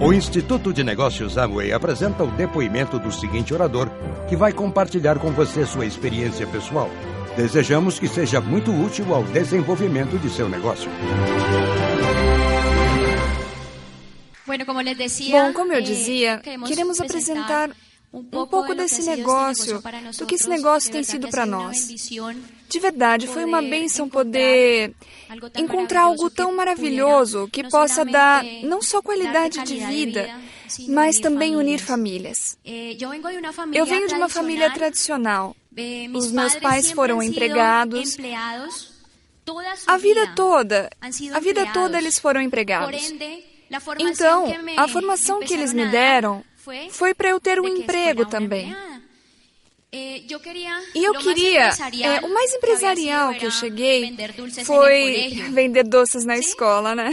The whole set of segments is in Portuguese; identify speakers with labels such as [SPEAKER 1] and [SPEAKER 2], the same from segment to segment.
[SPEAKER 1] O Instituto de Negócios Amway apresenta o depoimento do seguinte orador, que vai compartilhar com você sua experiência pessoal. Desejamos que seja muito útil ao desenvolvimento de seu negócio.
[SPEAKER 2] Bom, como eu dizia, queremos apresentar um pouco desse negócio, do que esse negócio tem sido para nós. De verdade, foi uma bênção poder encontrar algo tão maravilhoso que possa dar não só qualidade de vida, mas também unir famílias. Eu venho de uma família tradicional. Os meus pais foram empregados. A vida toda, a vida toda eles foram empregados. Então, a formação que eles me deram foi para eu ter um emprego também. E eu queria, é, o mais empresarial que eu cheguei foi vender doces na escola, né?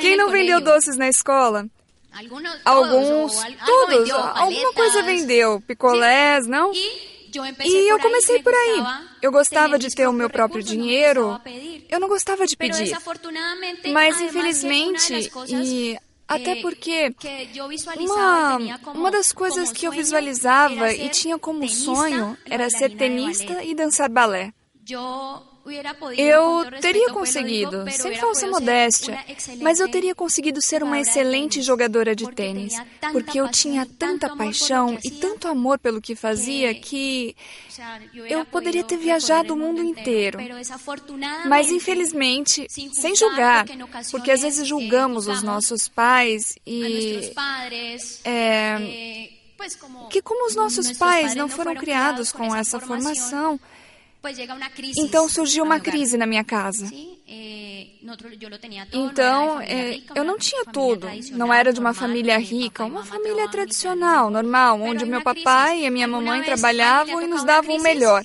[SPEAKER 2] Quem não vendeu doces na escola? Alguns, todos, alguma coisa vendeu, picolés, não? E eu comecei por aí. Eu gostava de ter o meu próprio dinheiro. Eu não gostava de pedir. Mas, infelizmente, e até porque uma, uma das coisas que eu visualizava e tinha como sonho era ser tenista e dançar balé. Eu teria conseguido, sem falsa modéstia, mas eu teria conseguido ser uma excelente jogadora de tênis, porque eu tinha tanta paixão e tanto amor pelo que fazia que eu poderia ter viajado o mundo inteiro. Mas, infelizmente, sem julgar, porque às vezes julgamos os nossos pais e. É, que, como os nossos pais não foram criados com essa formação, então surgiu uma crise na minha casa. Eh, então, é, eu não tinha tudo. Não era de uma família rica, uma família tradicional, normal, onde o meu papai e a minha mamãe trabalhavam e nos davam o melhor.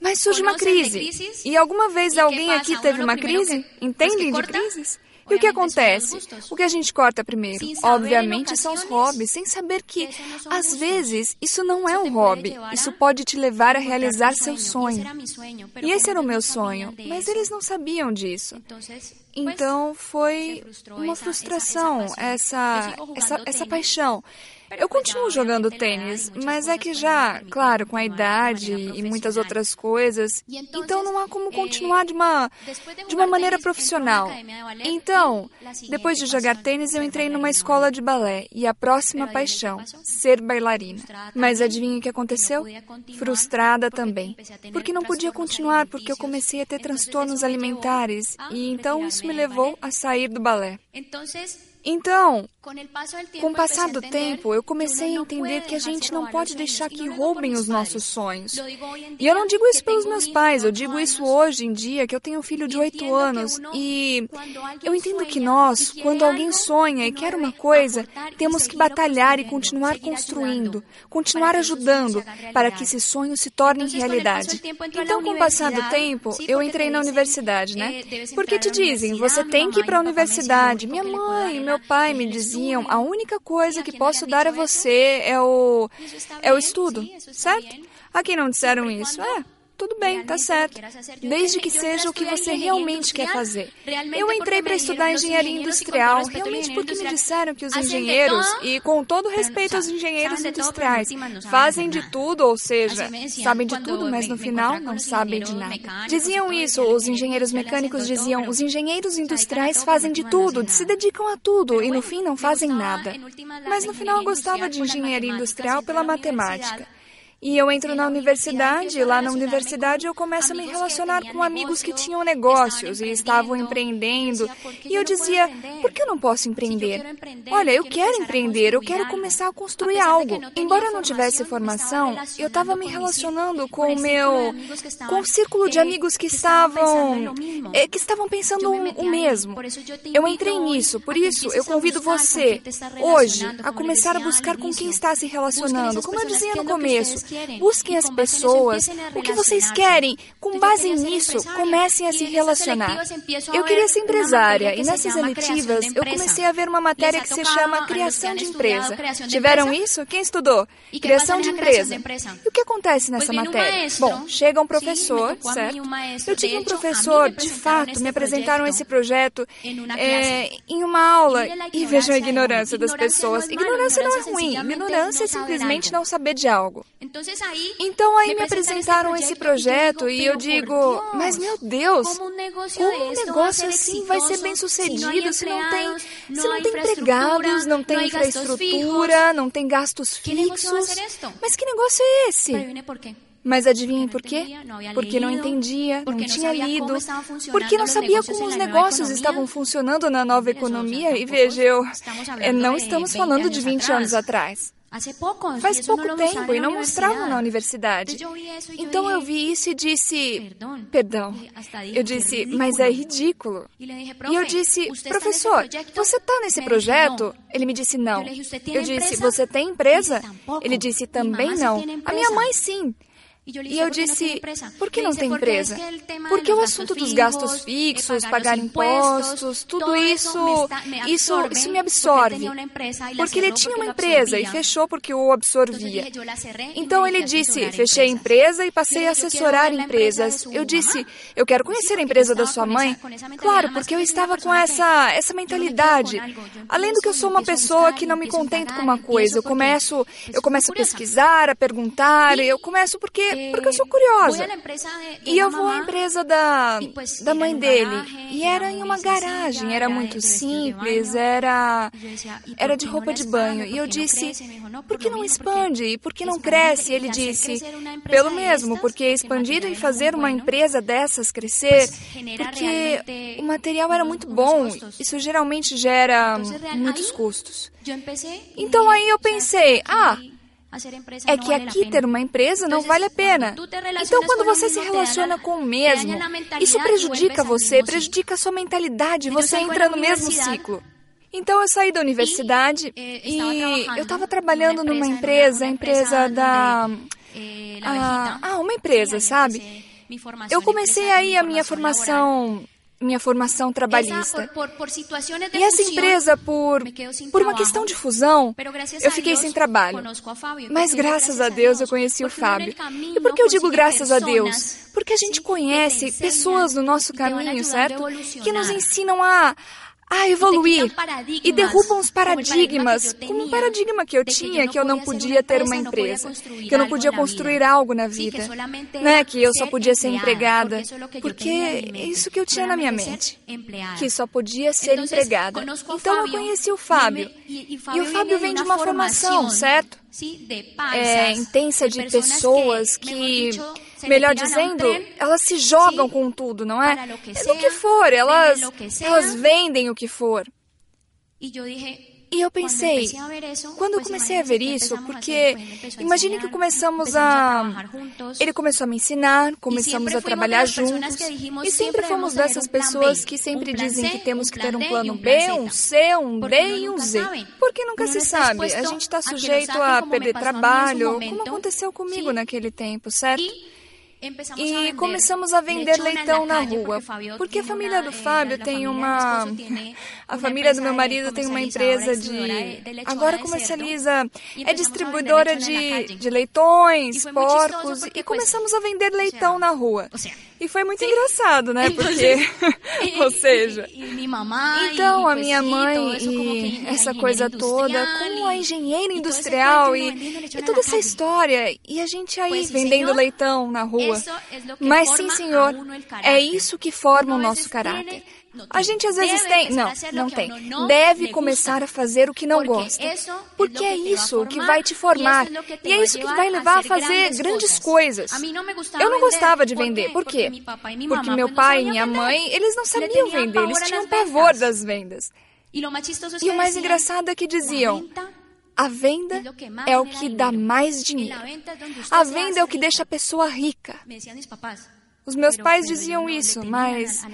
[SPEAKER 2] Mas surge uma crise. E alguma vez alguém aqui teve uma crise? Entendem de crises? E o que acontece? O que a gente corta primeiro? Obviamente são os hobbies, sem saber que, às vezes, isso não é um hobby. Isso pode te levar a realizar seu sonho. E esse era o meu sonho, mas eles não sabiam disso. Então foi uma frustração, essa, essa, essa paixão. Eu continuo jogando tênis, mas é que já, claro, com a idade e muitas outras coisas, então não há como continuar de uma, de uma maneira profissional. Então, depois de jogar tênis, eu entrei numa escola de balé e a próxima paixão, ser bailarina. Mas adivinha o que aconteceu? Frustrada também, porque não podia continuar porque eu comecei a ter transtornos alimentares e então isso me levou a sair do balé. Então, com o passar do tempo, eu comecei a entender que a gente não pode deixar que roubem os nossos sonhos. E eu não digo isso pelos meus pais, eu digo isso hoje em dia, que eu tenho um filho de oito anos. E eu entendo que nós, quando alguém sonha e quer uma coisa, temos que batalhar e continuar construindo, continuar ajudando para que esse sonho se torne realidade. Então, com o passar do tempo, eu entrei na universidade, né? Porque te dizem, você tem que ir para a universidade. Minha mãe, meu pai me diziam a única coisa que posso dar a você é o, é o estudo, certo? A quem não disseram isso? É, tudo bem, tá certo. Desde que seja o que você realmente quer fazer. Eu entrei para estudar engenharia industrial realmente porque me disseram que os engenheiros, e com todo respeito aos engenheiros industriais, fazem de tudo, ou seja, sabem de tudo, mas no final não sabem de nada. Diziam isso, os engenheiros mecânicos diziam: os engenheiros industriais fazem de tudo, se dedicam a tudo e no fim não fazem nada. Mas no final eu gostava de engenharia industrial pela matemática. E eu entro na universidade, e lá na universidade eu começo a me relacionar com amigos que tinham negócios e estavam empreendendo. E eu dizia, por que eu não posso empreender? Olha, eu quero empreender, eu quero começar a construir algo. Embora eu não tivesse formação, eu estava me relacionando com o meu. com o círculo de amigos que estavam. Eh, que estavam pensando o mesmo. Eu entrei nisso, por isso eu convido você, hoje, a começar a buscar com quem está se relacionando. Como eu dizia no começo, Busquem as pessoas, o que vocês querem. Com base nisso, comecem a se relacionar. Eu queria ser empresária e nessas eletivas eu comecei a ver uma matéria que se chama Criação de Empresa. Tiveram isso? Quem estudou? Criação de Empresa. E o que acontece nessa matéria? Bom, chega um professor, certo? Eu tive um professor, de fato, me apresentaram esse projeto é, em uma aula e vejam a ignorância das pessoas. Ignorância não é ruim, ignorância é simplesmente não saber de algo. Então aí me apresentaram esse projeto e eu digo, mas meu Deus, como um negócio assim vai ser bem sucedido se não tem, se não tem empregados, não tem infraestrutura, não tem gastos fixos? Mas que negócio é esse? Mas adivinhem por quê? Porque não entendia, não tinha lido, porque não sabia como os negócios estavam funcionando na nova economia. E veja, eu, eh, não estamos falando de 20 anos atrás. Faz pouco tempo e não mostravam na universidade. Então eu vi isso e disse: Perdão. Eu disse: Mas é ridículo. E eu disse: Professor, você está nesse projeto? Ele me disse: Não. Eu disse: Você tem empresa? Ele disse: Também não. A minha mãe, sim. E eu disse, por que não tem empresa? Porque o assunto dos gastos fixos, pagar impostos, tudo isso, isso, isso me absorve. Porque ele tinha uma empresa e fechou porque o absorvia. Então ele disse, fechei a empresa e passei a assessorar empresas. Eu disse, eu quero conhecer a empresa da sua mãe. Claro, porque eu estava com essa, essa mentalidade. Além do que eu sou uma pessoa que não me contento com uma coisa, eu começo, eu começo a pesquisar, a perguntar, eu começo porque porque eu sou curiosa. E eu vou à empresa da, da mãe dele. E era em uma garagem, era muito simples, era, era de roupa de banho. E eu disse, por que não expande? E por que não cresce? E ele disse, pelo mesmo, porque expandir e fazer uma empresa dessas crescer, porque o material era muito bom. Isso geralmente gera muitos custos. Então aí eu pensei, ah, é que aqui ter uma empresa não vale a pena. Então, quando você se relaciona com o mesmo, isso prejudica você, prejudica a sua mentalidade, você entra no mesmo ciclo. Então, eu saí da universidade eh, e eu estava trabalhando numa empresa, a empresa da. Eh, ah, ah, uma empresa, sabe? Eu comecei aí a minha formação minha formação trabalhista. E essa empresa, por, por uma questão de fusão, eu fiquei sem trabalho. Mas graças a Deus eu conheci o Fábio. E por que eu digo graças a Deus? Porque a gente conhece pessoas no nosso caminho, certo? Que nos ensinam a, a evoluir. E derrubam os paradigmas, como um paradigma que eu tinha que eu não podia ter uma empresa, que eu não podia construir algo na vida, né? que eu só podia ser empregada, porque é isso que eu tinha na minha mente, que só podia ser empregada. Então eu conheci o Fábio, e o Fábio vem de uma formação, certo? É, intensa de pessoas que melhor dizendo, elas se jogam com tudo, não é? É do que for, elas, elas vendem o que for. E eu pensei, quando eu comecei a ver isso, porque imagine que começamos a. Ele começou a me ensinar, começamos a trabalhar juntos, e sempre fomos dessas pessoas que sempre dizem que temos que ter um plano B, um C, um D e um Z. Porque nunca se sabe, a gente está sujeito a perder trabalho, como aconteceu comigo naquele tempo, certo? E começamos a vender leitão na rua, porque a família do Fábio tem uma. A família do meu marido tem uma empresa de. Agora comercializa. É distribuidora de, de leitões, porcos, e começamos a vender leitão na rua. E foi muito engraçado, né? Porque, ou seja, então a minha mãe e essa coisa toda, com a engenheira industrial e, e toda essa história, e a gente aí vendendo leitão na rua. Mas sim, senhor, é isso que forma o nosso caráter. A gente às vezes tem. Não, não tem. Deve começar a fazer o que não gosta. Porque é isso que vai te formar. E é isso que vai levar a fazer grandes coisas. Eu não gostava de vender. Por quê? Porque meu pai e minha mãe, eles não sabiam vender. Eles tinham pavor das vendas. E o mais engraçado é que diziam. A venda é o que dá mais dinheiro. A venda é o que deixa a pessoa rica. Os meus pais diziam isso, mas,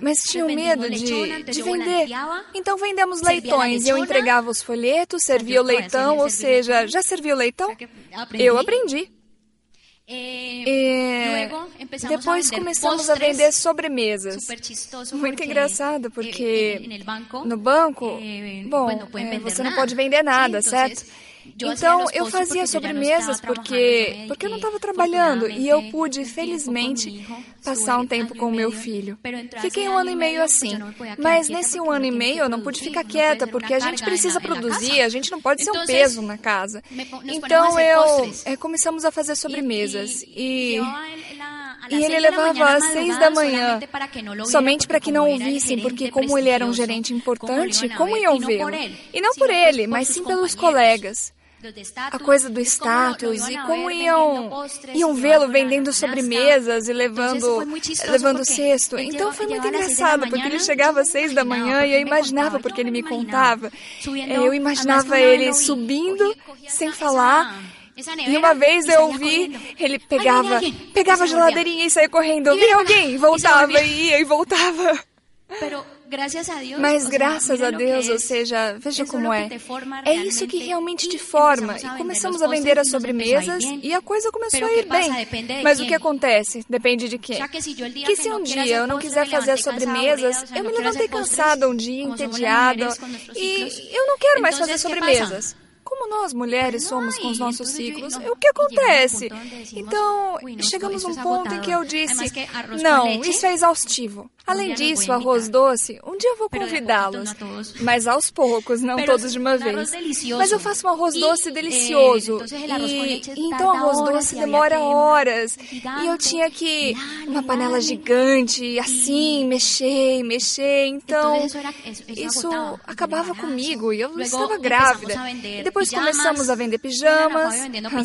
[SPEAKER 2] mas tinham medo de, de vender. Então vendemos leitões e eu entregava os folhetos, servia o leitão, ou seja, já serviu o leitão? Eu aprendi. E depois começamos a vender sobremesas. Muito engraçado, porque no banco, bom, você não pode vender nada, certo? Então eu fazia sobremesas porque porque eu não estava trabalhando e eu pude felizmente passar um tempo com o meu filho. Fiquei um ano e meio assim, mas nesse um ano e meio eu não pude ficar quieta porque a gente precisa produzir, a gente não pode ser um peso na casa. Então eu é, começamos a fazer sobremesas e e ele levava às seis da manhã, somente para que não ouvissem, porque como ele era um gerente importante, como iam vê-lo? E não por ele, mas sim pelos colegas a coisa do status e como iam, iam vê-lo vendendo sobremesas e levando, levando cesto. Então foi muito engraçado, porque ele chegava às seis da manhã e eu imaginava, porque ele me contava, eu imaginava ele subindo sem falar. E uma vez eu ouvi, ele pegava, pegava a geladeirinha e saía correndo. Vem alguém, voltava e ia e voltava. Mas graças a Deus, ou seja, veja como é. É isso que realmente te forma. E começamos a vender as sobremesas e a coisa começou a ir bem. Mas o que acontece? Depende de quem. Que se um dia eu não quiser fazer as sobremesas, eu me levantei cansada um dia, entediada, e eu não quero mais fazer sobremesas como nós mulheres somos com os nossos ciclos, o que acontece? Então, chegamos a um ponto em que eu disse: não, isso é exaustivo. Além disso, arroz doce, um dia eu vou convidá-los, mas aos poucos, não todos de uma vez. Mas eu faço um arroz doce delicioso. E, e então arroz doce demora horas. E eu tinha que uma panela gigante, assim, mexer, mexer. Então, isso acabava comigo e eu estava grávida. E depois começamos a vender pijamas.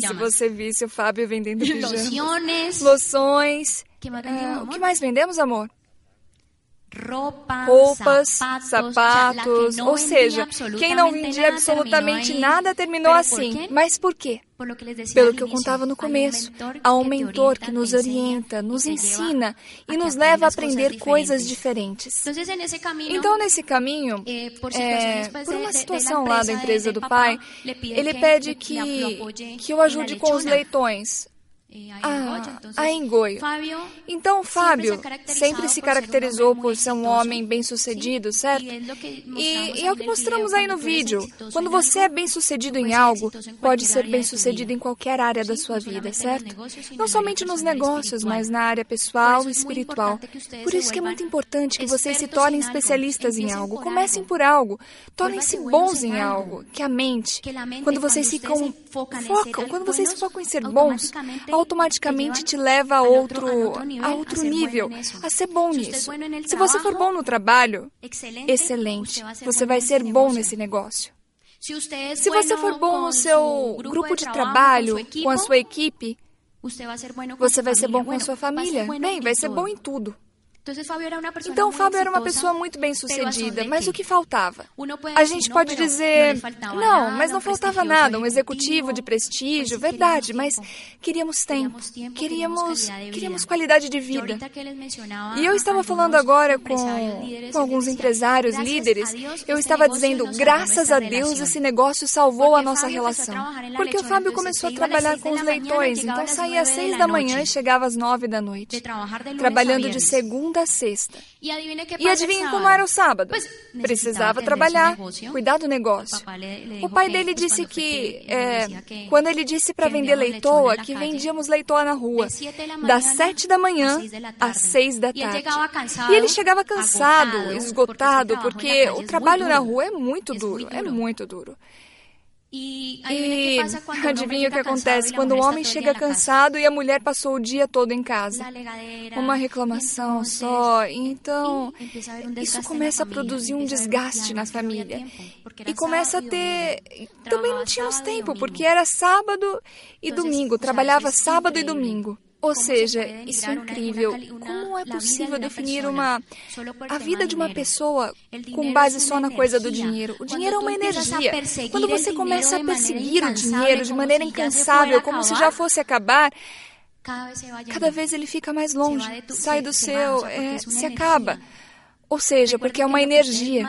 [SPEAKER 2] Se você visse o Fábio vendendo pijamas. Loções. Uh, o que mais vendemos, amor? Roupas, sapatos, ou seja, quem não vendia absolutamente nada terminou assim. Mas por quê? Pelo que eu contava no começo, há um mentor que nos orienta, nos ensina e nos leva a aprender coisas diferentes. Então, nesse caminho, é, por uma situação lá da empresa do pai, ele pede que, que eu ajude com os leitões, ah, a engoio. Então, Fábio sempre se caracterizou por ser um homem bem-sucedido, certo? E, e é o que mostramos aí no vídeo. Quando você é bem-sucedido em algo, pode ser bem-sucedido em qualquer área da sua vida, certo? Não somente nos negócios, mas na área pessoal e espiritual. Por isso que é muito importante que vocês se tornem especialistas em algo. Comecem por algo. Tornem-se bons em algo. Que a mente, quando vocês ficam focam, quando vocês focam em ser bons, automaticamente te leva a outro, a outro nível, a ser bom nisso. Se você for bom no trabalho, excelente, você vai ser bom nesse negócio. Se você for bom no seu grupo de trabalho, com a sua equipe, você vai ser bom com a sua família. Bem, vai ser bom em tudo. Então, Fábio era uma pessoa muito bem sucedida, mas o que faltava? A gente pode dizer, não, mas não faltava nada, um executivo de prestígio, verdade, mas queríamos tempo, queríamos, queríamos qualidade de vida. E eu estava falando agora com, com alguns empresários, líderes, eu estava dizendo, graças a Deus esse negócio salvou a nossa relação. Porque o Fábio começou a trabalhar com os leitões, então saía às seis da manhã e chegava às nove da noite, trabalhando de segunda segunda a sexta. E adivinha como era o sábado? Precisava trabalhar, cuidar do negócio. O pai dele disse que, é, quando ele disse para vender leitoa, que vendíamos leitoa na rua, das sete da manhã às seis da tarde. E ele chegava cansado, esgotado, porque o trabalho na rua é muito duro, é muito duro. E, e adivinha o que acontece quando o homem chega cansado e a mulher passou o dia todo em casa? Uma reclamação só. Então, isso começa a produzir um desgaste na família. E começa a ter. Também não tínhamos tempo, porque era sábado e domingo. Trabalhava sábado e domingo. Ou seja, isso é incrível. Como é possível definir uma a vida de uma pessoa com base só na coisa do dinheiro? O dinheiro é uma energia. Quando você começa a perseguir o dinheiro de maneira incansável, como se já fosse acabar, cada vez ele fica mais longe, sai do seu, é, se acaba. Ou seja, porque é uma energia.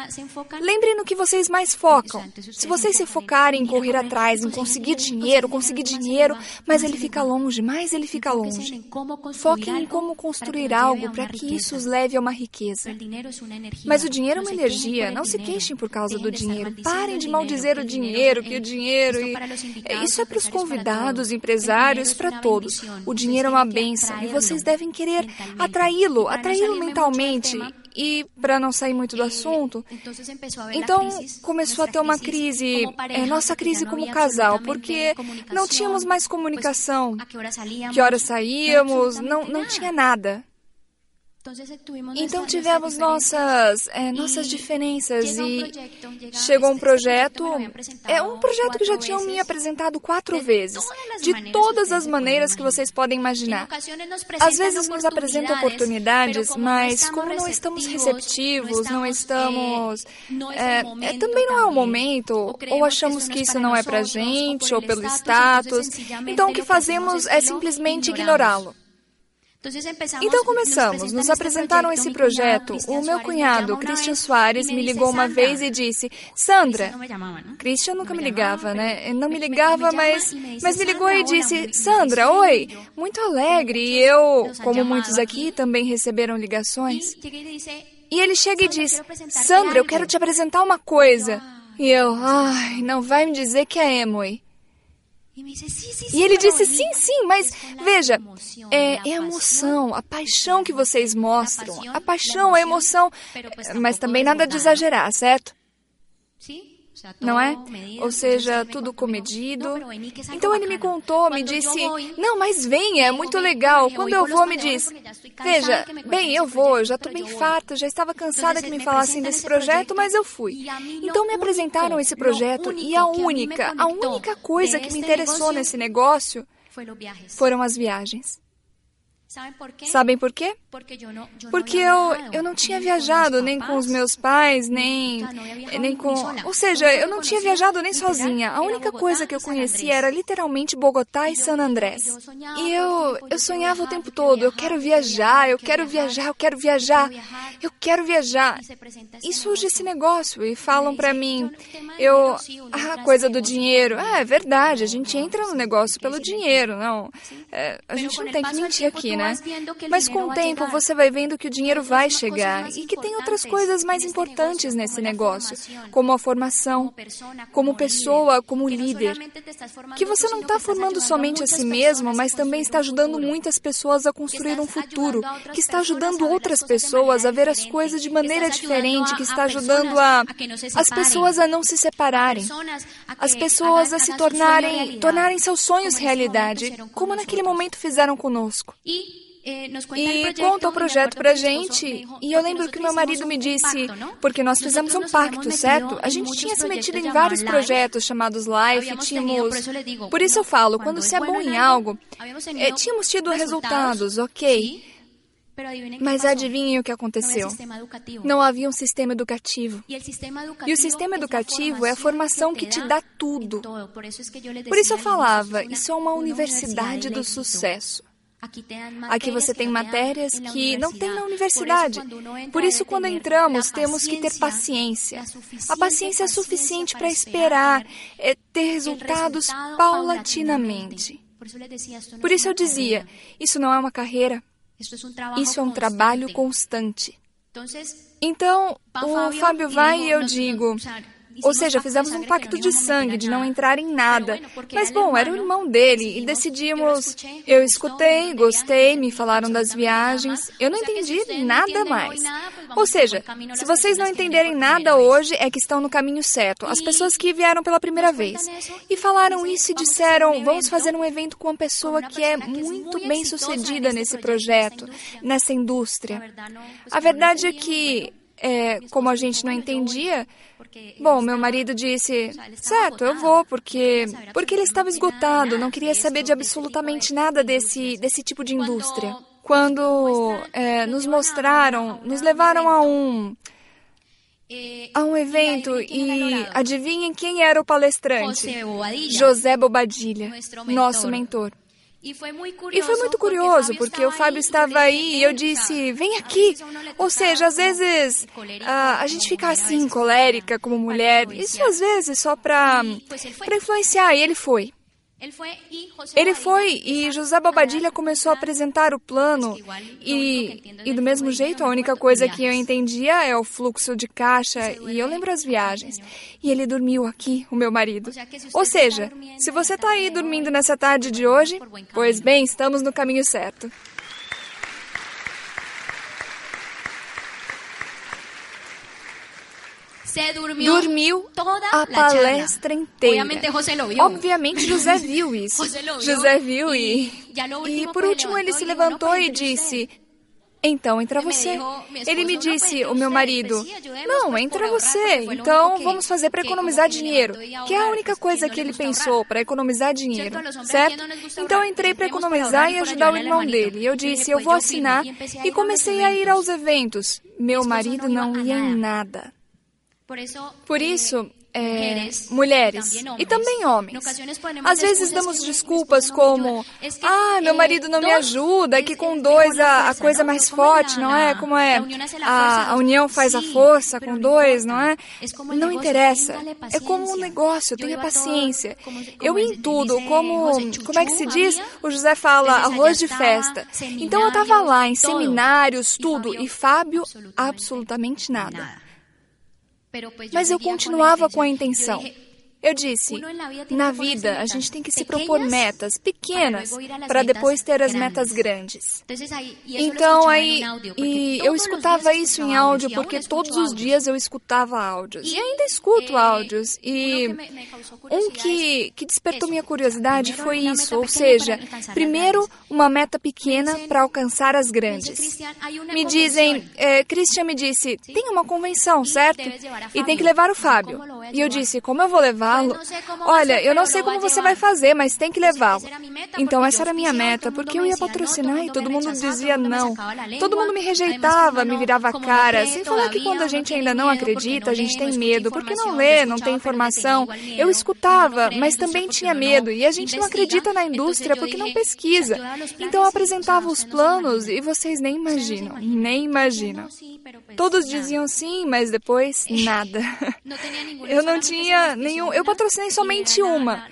[SPEAKER 2] Lembre no que vocês mais focam. Se vocês se focarem em correr atrás, em conseguir dinheiro, conseguir dinheiro, mas ele fica longe, mais ele fica longe. Foquem em como construir algo para que isso os leve a uma riqueza. Mas o dinheiro é uma energia. Não se queixem por causa do dinheiro. Parem de maldizer o dinheiro, que o dinheiro. E... Isso é para os convidados, empresários, para todos. O dinheiro é uma benção e vocês devem querer atraí-lo, atraí-lo mentalmente e, para não sair muito do assunto, então começou a ter uma crise, nossa crise como casal, porque não tínhamos mais comunicação. Que horas saíamos, não, não tinha nada. Então tivemos nossas, é, nossas diferenças e chegou um projeto, é um projeto que já tinham me apresentado quatro vezes, de todas as maneiras que vocês podem imaginar. Às vezes nos apresentam oportunidades, mas como não estamos receptivos, não estamos, é, também não é o momento, ou achamos que isso não é para gente, ou pelo status, então o que fazemos é simplesmente ignorá-lo. Então começamos, nos apresentaram esse projeto. O meu cunhado, Christian Soares, me ligou uma vez e disse: Sandra. Christian nunca me ligava, né? Não me ligava, mas, mas me ligou e disse: Sandra, oi. Muito alegre. E eu, como muitos aqui, também receberam ligações. E ele chega e diz: Sandra, eu quero te apresentar uma coisa. E eu, ai, não vai me dizer que é Emoi. E ele disse: sim, sim, mas veja, é, é a emoção, a paixão que vocês mostram, a paixão, a emoção, mas também nada de exagerar, certo? Não é? Ou seja, tudo comedido. Então ele me contou, me disse: Não, mas venha, é muito legal. Quando eu vou, me diz: Veja, bem, eu vou, eu já estou bem farta, já estava cansada que me falassem desse projeto, mas eu fui. Então me apresentaram esse projeto e a única, a única coisa que me interessou nesse negócio foram as viagens. Sabem por quê? Porque eu, eu não tinha viajado nem com os meus pais, nem, nem com. Ou seja, eu não tinha viajado nem sozinha. A única coisa que eu conhecia era literalmente Bogotá e San Andrés. E eu, eu sonhava o tempo todo: eu quero viajar, eu quero viajar, eu quero viajar, eu quero viajar. E surge esse negócio e falam para mim: eu. Ah, coisa do dinheiro. Ah, é verdade, a gente entra no negócio pelo dinheiro, não. É, a gente não tem que mentir aqui, né? Né? Mas com o tempo você vai vendo que o dinheiro vai chegar e que tem outras coisas mais importantes nesse negócio, como a formação, como pessoa, como líder. Que você não está formando somente a si mesmo, mas também está ajudando muitas pessoas a construir um futuro, que está ajudando outras pessoas a ver as coisas de maneira diferente, que está ajudando a as pessoas a não se separarem, as pessoas a se tornarem tornarem seus sonhos realidade, como naquele momento fizeram conosco. E conta o projeto para a gente. E eu lembro que meu marido me disse, porque nós fizemos um pacto, certo? A gente tinha se metido em vários projetos chamados Life, tínhamos... Por isso eu falo, quando se é bom em algo, é, tínhamos tido resultados, ok? Mas adivinhem o que aconteceu? Não havia um sistema educativo. E o sistema educativo é a formação que te dá tudo. Por isso eu falava, isso é uma universidade do sucesso. Aqui você tem matérias que não tem na universidade. Por isso, quando entramos, temos que ter paciência. A paciência é suficiente para esperar, é ter resultados paulatinamente. Por isso eu dizia: isso não é uma carreira, isso é um trabalho constante. Então, o Fábio vai e eu digo: ou seja, fizemos um pacto de sangue, de não entrar em nada. Mas, bom, era o irmão dele e decidimos. Eu escutei, gostei, me falaram das viagens. Eu não entendi nada mais. Ou seja, se vocês não entenderem nada hoje, é que estão no caminho certo. As pessoas que vieram pela primeira vez e falaram isso e disseram: vamos fazer um evento com uma pessoa que é muito bem sucedida nesse projeto, nessa indústria. A verdade é que é, como a gente não entendia, bom, meu marido disse, certo, eu vou, porque, porque ele estava esgotado, não queria saber de absolutamente nada desse, desse tipo de indústria. Quando é, nos mostraram, nos levaram a um a um evento e adivinhem quem era o palestrante? José Bobadilha, nosso mentor. E foi muito curioso, porque o Fábio estava aí e eu disse: vem aqui. Ou seja, às vezes a, a gente fica assim, colérica como mulher, isso às vezes só para influenciar, e ele foi. Ele foi e José Bobadilha começou a apresentar o plano e, e do mesmo jeito a única coisa que eu entendia é o fluxo de caixa e eu lembro as viagens. E ele dormiu aqui, o meu marido. Ou seja, se você está aí dormindo nessa tarde de hoje, pois bem, estamos no caminho certo. Dormiu, dormiu a palestra inteira. Obviamente José viu isso. José viu e, e por último ele se levantou e disse: então entra você. Ele me disse, o meu marido, não, entra você. Então vamos fazer para economizar dinheiro, que é a única coisa que ele pensou para economizar dinheiro, certo? Então eu entrei para economizar e ajudar o irmão dele. Eu disse, eu vou assinar e comecei a ir aos eventos. Meu marido não ia em nada. Por isso, é, mulheres e também homens. Às vezes damos desculpas como: ah, meu marido não me ajuda, é que com dois a, a coisa é mais forte, não é? Como é? A, a união faz a força com dois, não é? Não interessa. É como um negócio, tenha paciência. Eu em tudo, como, como é que se diz? O José fala arroz de festa. Então eu estava lá em seminários, tudo, e Fábio, absolutamente nada. Mas eu continuava com a intenção. Eu disse: na vida a gente tem que se propor metas pequenas para depois ter as metas grandes. Então aí e eu escutava isso em áudio porque todos os dias eu escutava áudios e ainda escuto áudios e um que que despertou minha curiosidade foi isso, ou seja, primeiro uma meta pequena para alcançar as grandes. Me dizem, é, Christian me disse, tem uma convenção, certo? E tem que levar o Fábio. E eu disse, como eu vou levar? Levá-lo. Olha, eu não sei como você vai fazer, mas tem que levá-lo. Então, essa era a minha meta, porque eu ia patrocinar e todo mundo dizia não. Todo mundo me rejeitava, me virava a cara. Sem falar que quando a gente ainda não acredita, a gente tem medo, porque não lê, não tem informação. Eu escutava, mas também tinha medo. E a gente não acredita na indústria porque não pesquisa. Então, eu apresentava os planos e vocês nem imaginam, nem imaginam. Todos diziam sim, mas depois nada. Eu não tinha nenhum. Eu patrocinei somente uma.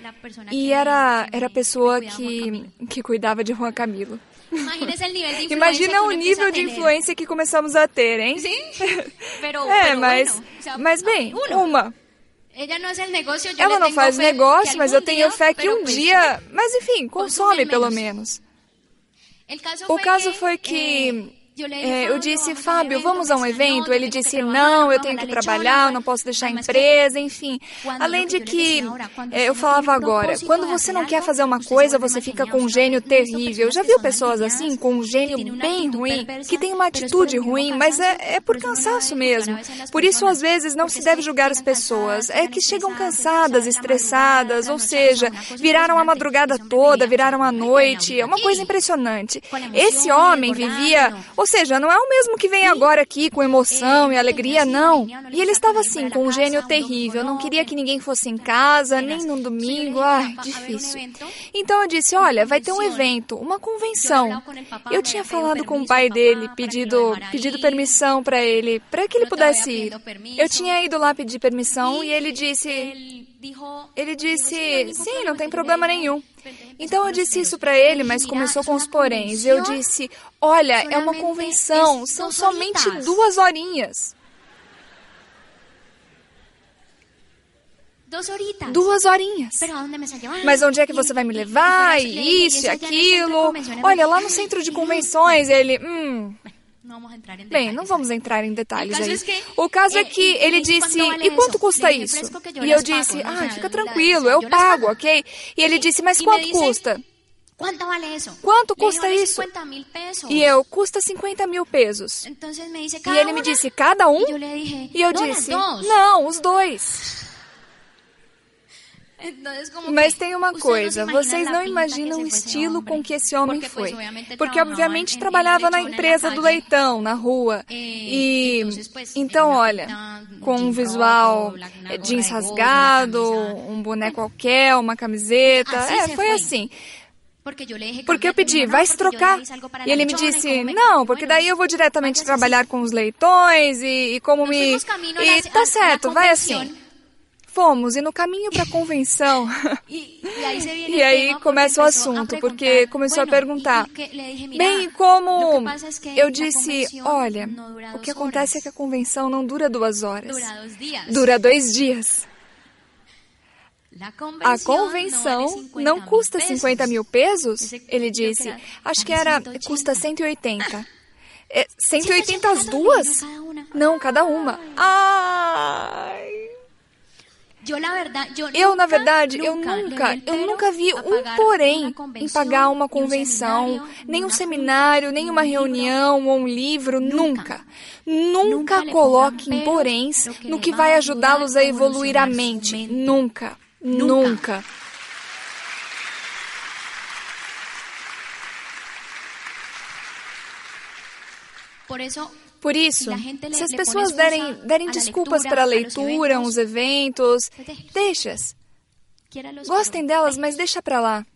[SPEAKER 2] E era, era a pessoa que, que cuidava de Juan Camilo. Imagina o nível de influência que começamos a ter, hein? Sim. É, mas, mas bem, uma. Ela não faz negócio, mas eu tenho fé que um dia. Mas enfim, consome pelo menos. O caso foi que é, eu disse, Fábio, vamos a um evento? Ele disse, não, eu tenho que trabalhar, eu não posso deixar a empresa, enfim. Além de que, é, eu falava agora, quando você não quer fazer uma coisa, você fica com um gênio terrível. Já viu pessoas assim, com um gênio bem ruim, que tem uma atitude ruim, mas é, é por cansaço mesmo. Por isso, às vezes, não se deve julgar as pessoas. É que chegam cansadas, estressadas, ou seja, viraram a madrugada toda, viraram a noite. É uma coisa impressionante. Esse homem vivia ou seja, não é o mesmo que vem agora aqui com emoção e alegria, não. E ele estava assim, com um gênio terrível. Não queria que ninguém fosse em casa, nem no domingo. Ai, difícil. Então eu disse: Olha, vai ter um evento, uma convenção. Eu tinha falado com o pai dele, pedido, pedido permissão para ele, para que ele pudesse ir. Eu tinha ido lá pedir permissão e ele disse. Ele disse: Sim, não tem problema nenhum. Então eu disse isso para ele, mas começou com os poréns. Eu disse: Olha, é uma convenção, são somente duas horinhas. Duas horinhas. Mas onde é que você vai me levar? E isso e aquilo. Olha, lá no centro de convenções, ele. Hum. Bem, não vamos entrar em detalhes aí. O caso é que ele disse: E quanto custa isso? E eu disse: Ah, fica tranquilo, eu pago, ok? E ele disse: Mas quanto custa? Quanto custa isso? E eu, custa 50 mil pesos. E ele me disse, cada um? E eu disse, não, os dois. Mas tem uma coisa, vocês não imaginam o estilo com que esse homem foi. Porque, obviamente, trabalhava na empresa do leitão, na rua. E. Então, olha, com um visual jeans rasgado, um boné qualquer, uma camiseta. É, foi assim. Porque eu pedi, vai se trocar. E ele me disse, não, porque daí eu vou diretamente trabalhar com os leitões e, e como me. E tá certo, vai assim. Fomos, e no caminho para a convenção. e aí começa o assunto, porque começou a perguntar. Bem, como eu disse, olha, o que acontece é que a convenção não dura duas horas. Dura dois dias. A convenção não custa 50 mil pesos? Ele disse. Acho que era. custa 180. É, 180 as duas? Não, cada uma. Ai. Eu, na verdade, eu nunca, eu nunca vi um porém em pagar uma convenção, nem um seminário, nem uma reunião ou um livro, nunca. Nunca coloque em poréns no que vai ajudá-los a evoluir a mente. Nunca. Nunca. Por isso, se as pessoas derem, derem desculpas para a leitura, uns eventos, deixas. Gostem delas, mas deixa para lá.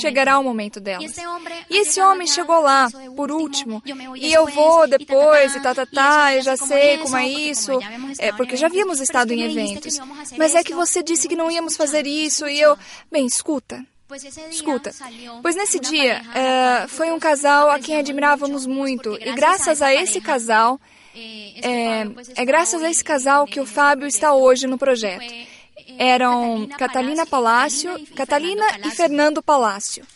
[SPEAKER 2] Chegará o momento delas. E esse homem chegou lá, por último, e eu vou depois, e tá, tá, tá, eu já sei como é isso, é porque já havíamos estado em eventos. Mas é que você disse que não íamos fazer isso, e eu. Bem, escuta. Escuta, pois nesse dia é, foi um casal a quem admirávamos muito, e graças a esse casal, é, é graças a esse casal que o Fábio está hoje no projeto. eram Catalina Palácio, Catalina e Fernando Palácio.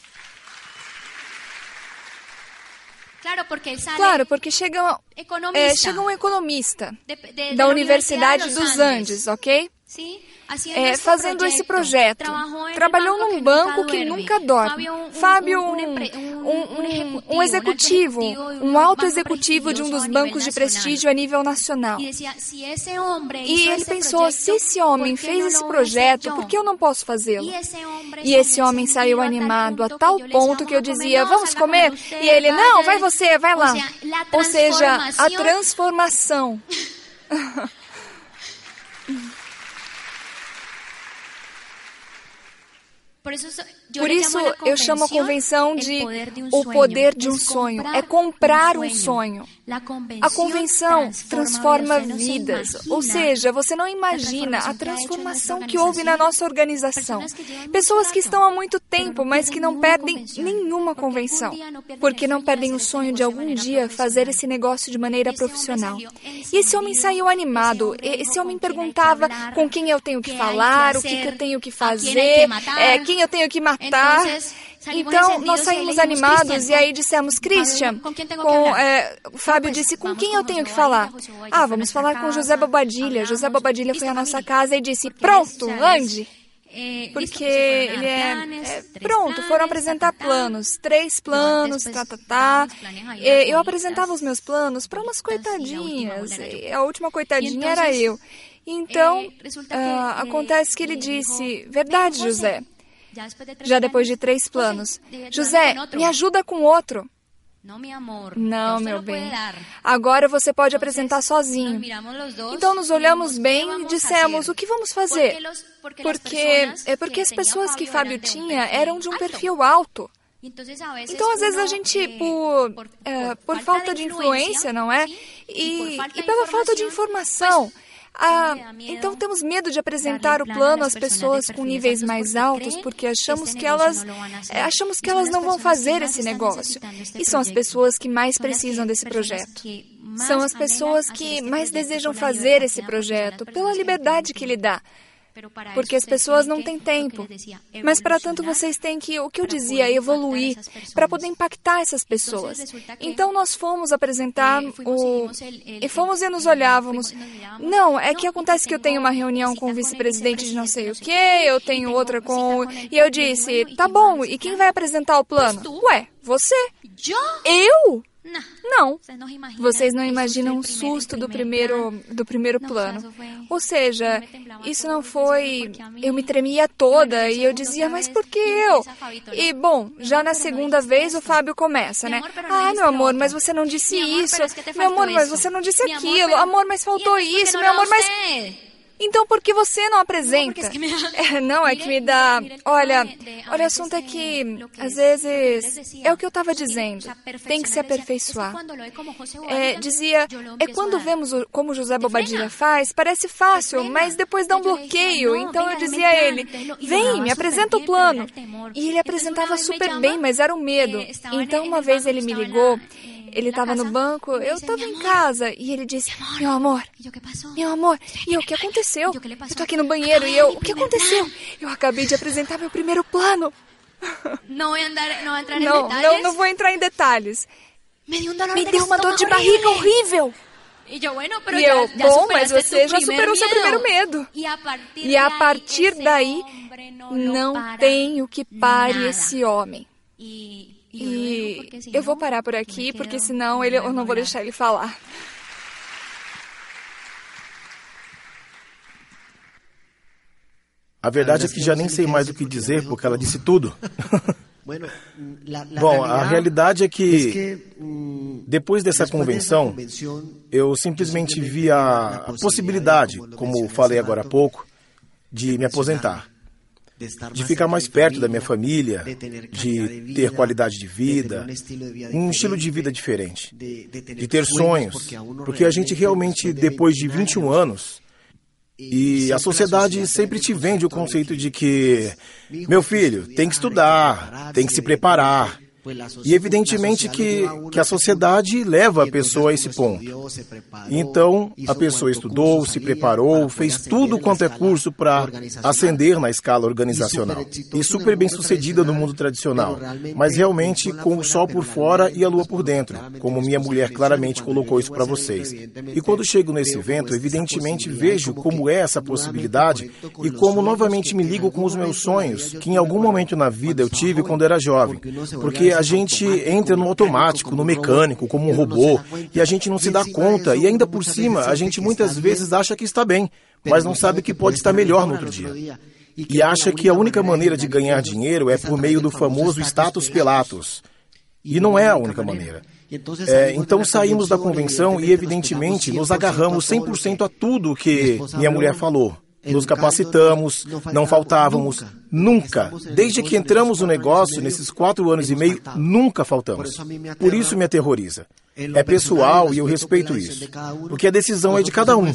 [SPEAKER 2] Claro, porque chega, é, chega um economista da Universidade dos Andes, ok? É, fazendo esse projeto. Trabalhou num banco que nunca dorme. Fábio, um, um, um, executivo, um alto executivo de um dos bancos de prestígio a nível nacional. E ele pensou: se esse homem fez esse projeto, por que eu não posso fazê-lo? E esse homem saiu animado a tal ponto que eu dizia: vamos comer? E ele: não, vai você, vai lá. Ou seja, a transformação. Por isso eu chamo a convenção de o poder de um sonho. É comprar um sonho. A convenção transforma vidas. Ou seja, você não imagina a transformação que houve na nossa organização. Pessoas que estão há muito tempo, mas que não perdem nenhuma convenção. Porque não perdem o sonho de algum dia fazer esse negócio de maneira profissional. E esse homem saiu animado. Esse homem perguntava com quem eu tenho que falar, o que, que eu tenho que fazer, é, quem eu tenho que matar. Então, nós saímos animados e aí dissemos, Christian, com, é, o Fábio disse, com quem eu tenho que falar? Ah, vamos falar com José Bobadilha. José Bobadilha foi à nossa casa e disse, pronto, ande. Porque ele é, é, Pronto, foram apresentar planos. Três planos, tá, tá, tá. Eu apresentava os meus planos para umas coitadinhas. A última coitadinha era eu. Então, uh, acontece que ele disse: Verdade, José. Já depois de três planos. José, me ajuda com outro. Não, meu bem. Agora você pode apresentar sozinho. Então nos olhamos bem e dissemos: o que vamos fazer? Porque é porque as pessoas que Fábio tinha eram de um perfil alto. Então, às vezes, a gente, por, é, por falta de influência, não é? E, e pela falta de informação. Ah, então temos medo de apresentar o plano às pessoas com níveis mais altos porque achamos que elas eh, achamos que elas não vão fazer esse negócio. E são as pessoas que mais precisam desse projeto. São as pessoas que mais desejam fazer esse projeto pela liberdade que ele dá porque as pessoas não têm tempo. Mas para tanto vocês têm que, o que eu dizia, evoluir para poder impactar essas pessoas. Então nós fomos apresentar eh, o e fomos e nos olhávamos. Não, é que acontece que eu tenho uma reunião com o vice-presidente de não sei o que, eu tenho outra com e eu disse, tá bom. E quem vai apresentar o plano? Ué, você? Eu? Não. Vocês não imaginam o susto do primeiro, do primeiro plano. Ou seja, isso não foi. Eu me tremia toda e eu dizia, mas por que eu? E, bom, já na segunda vez o Fábio começa, né? Ah, meu amor, mas você não disse isso. Meu amor, mas você não disse aquilo. Amor, mas faltou isso. Meu amor, mas. Então por que você não apresenta? É, não, é que me dá. Olha, olha, o assunto é que, às vezes, é o que eu estava dizendo. Tem que se aperfeiçoar. É, dizia, é quando vemos o, como José Bobadilha faz, parece fácil, mas depois dá um bloqueio. Então eu dizia a ele: vem, me apresenta o plano. E ele apresentava super bem, mas era o medo. Então uma vez ele me ligou. Ele estava no banco, eu estava em casa e ele disse: Meu amor, meu amor, e eu, o que aconteceu? Eu estou aqui no banheiro e eu, o que aconteceu? Eu acabei de apresentar meu primeiro plano.
[SPEAKER 3] Não vou entrar, não entrar
[SPEAKER 2] não, em detalhes? Não, não vou entrar em detalhes. Me deu uma dor de barriga horrível.
[SPEAKER 3] E eu,
[SPEAKER 2] e bom, mas você já superou seu primeiro medo. E a partir daí, não tem o que pare esse homem. E eu vou parar por aqui, porque senão ele, eu não vou deixar ele falar.
[SPEAKER 4] A verdade é que já nem sei mais o que dizer, porque ela disse tudo. Bom, a realidade é que mm, depois dessa convenção, eu simplesmente vi a possibilidade, como falei agora há pouco, de me aposentar de ficar mais perto da minha família, de ter qualidade de vida, um estilo de vida diferente, de ter sonhos, porque a gente realmente, depois de 21 anos, e a sociedade sempre te vende o conceito de que, meu filho, tem que estudar, tem que se preparar, e evidentemente que, que a sociedade leva a pessoa a esse ponto. Então, a pessoa estudou, se preparou, fez tudo quanto é curso para ascender na escala organizacional. E super bem sucedida no mundo tradicional, mas realmente com o sol por fora e a lua por dentro, como minha mulher claramente colocou isso para vocês. E quando chego nesse evento, evidentemente vejo como é essa possibilidade e como novamente me ligo com os meus sonhos, que em algum momento na vida eu tive quando era jovem. Porque a gente entra no automático, no mecânico, como um robô, e a gente não se dá conta, e ainda por cima, a gente muitas vezes acha que está bem, mas não sabe que pode estar melhor no outro dia. E acha que a única maneira de ganhar dinheiro é por meio do famoso status pelatus. E não é a única maneira. É, então saímos da convenção e, evidentemente, nos agarramos 100% a tudo que minha mulher falou nos capacitamos, não faltávamos, nunca. Desde que entramos no negócio, nesses quatro anos e meio, nunca faltamos. Por isso me aterroriza. É pessoal e eu respeito isso, porque a decisão é de cada um.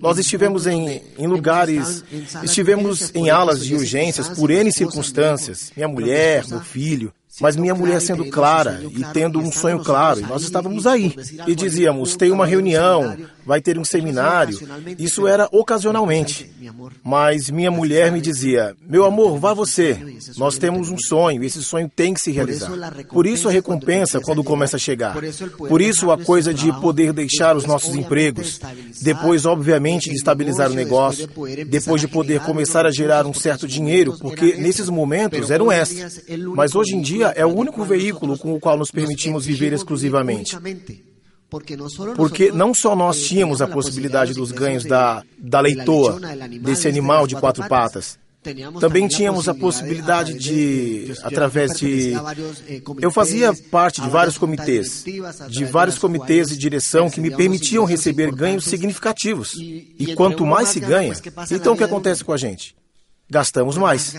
[SPEAKER 4] Nós estivemos em, em lugares, estivemos em alas de urgências por N circunstâncias, minha mulher, meu filho, mas minha mulher sendo clara e tendo um sonho claro, e nós estávamos aí. E dizíamos: tem uma reunião, vai ter um seminário. Isso era ocasionalmente. Mas minha mulher me dizia: meu amor, vá você. Nós temos um sonho, e esse sonho tem que se realizar. Por isso a recompensa quando começa a chegar. Por isso a coisa de poder deixar os nossos empregos. Depois, obviamente, de estabilizar o negócio. Depois de poder começar a gerar um certo dinheiro, porque nesses momentos eram extras. Mas hoje em dia, é o único veículo com o qual nos permitimos viver exclusivamente. Porque não só nós tínhamos a possibilidade dos ganhos da, da leitoa, desse animal de quatro patas, também tínhamos a possibilidade de, através de. Eu fazia parte de vários comitês, de vários comitês de direção que me permitiam receber ganhos significativos. E quanto mais se ganha, então o que acontece com a gente? Gastamos mais.